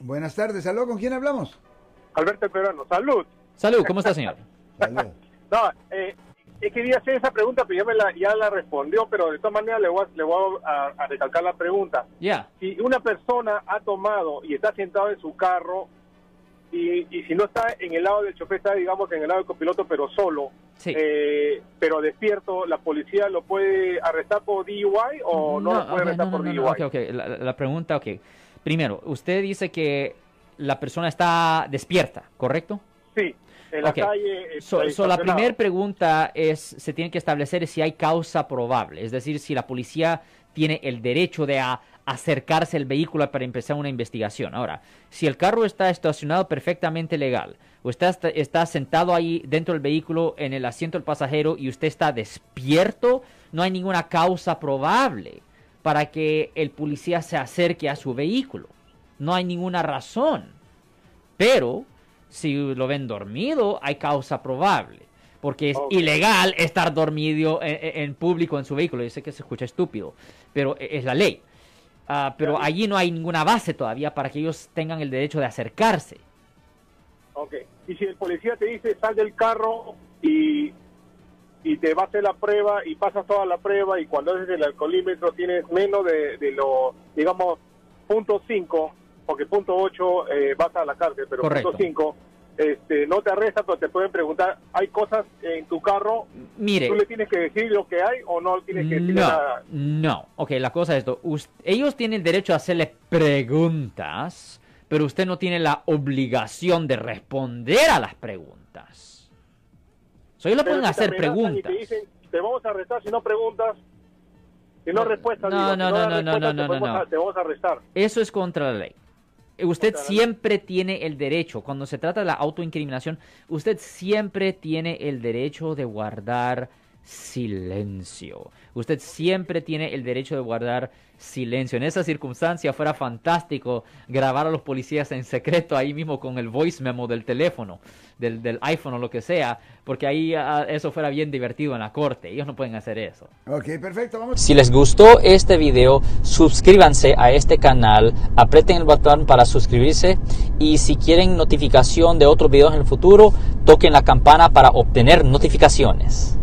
Buenas tardes, salud, ¿con quién hablamos? Alberto Peruano, salud. Salud, ¿cómo está, señor? Salud. No, eh, eh, quería hacer esa pregunta, pero ya, me la, ya la respondió, pero de todas maneras le voy a, le voy a, a recalcar la pregunta. Ya. Si una persona ha tomado y está sentado en su carro, y, y si no está en el lado del chofer, está, digamos, en el lado del copiloto, pero solo, Sí. eh, pero despierto, ¿la policía lo puede arrestar por DUI o no, lo puede arrestar no, por no, DUI? no, ok, ok. La, la pregunta, ok. Primero, usted dice que la persona está despierta, ¿correcto? Sí, en la calle. eh, So, so la primera pregunta es, se tiene que establecer si hay causa probable, es decir, si la policía tiene el derecho de a- acercarse al vehículo para empezar una investigación. Ahora, si el carro está estacionado perfectamente legal, usted está, está sentado ahí dentro del vehículo en el asiento del pasajero y usted está despierto, no hay ninguna causa probable para que el policía se acerque a su vehículo. No hay ninguna razón. Pero si lo ven dormido, hay causa probable. Porque es ilegal estar dormido en, público en su vehículo. Yo sé que se escucha estúpido, pero e- es la ley. Ah, pero allí no hay ninguna base todavía para que ellos tengan el derecho de acercarse. Ok. Y si el policía te dice sal del carro y, y te va a hacer la prueba y pasas toda la prueba y cuando haces el alcoholímetro tienes menos de, de lo, digamos, punto 5, porque punto 8 eh, vas a la cárcel, pero Correcto. punto 5, este, no te arrestan, pero te pueden preguntar, ¿hay cosas en tu carro? Mire, ¿Tú le tienes que decir lo que hay o no tienes que decirle no, nada? no. Ok, la cosa es esto. Us- ellos tienen derecho a hacerle preguntas, pero usted no tiene la obligación de responder a las preguntas. So, ellos le pueden hacer preguntas. Y te dicen, te vamos a arrestar si no preguntas. Si no, No, respuestas, no, digo, no, si no, no, no, respuesta, no, te no, podemos no. a- te vamos a arrestar. Eso es contra la ley. Usted Contra la ley. siempre tiene el derecho, cuando se trata de la autoincriminación, usted siempre tiene el derecho de guardar silencio. Usted siempre tiene el derecho de guardar silencio. En esa circunstancia fuera fantástico grabar a los policías en secreto ahí mismo con el voice memo del teléfono, del, del iPhone o lo que sea, porque ahí ah, eso fuera bien divertido en la corte. Ellos no pueden hacer eso. Ok, perfecto, vamos. Si les gustó este video, suscríbanse a este canal, aprieten el botón para suscribirse y si quieren notificación de otros videos en el futuro, toquen la campana para obtener notificaciones.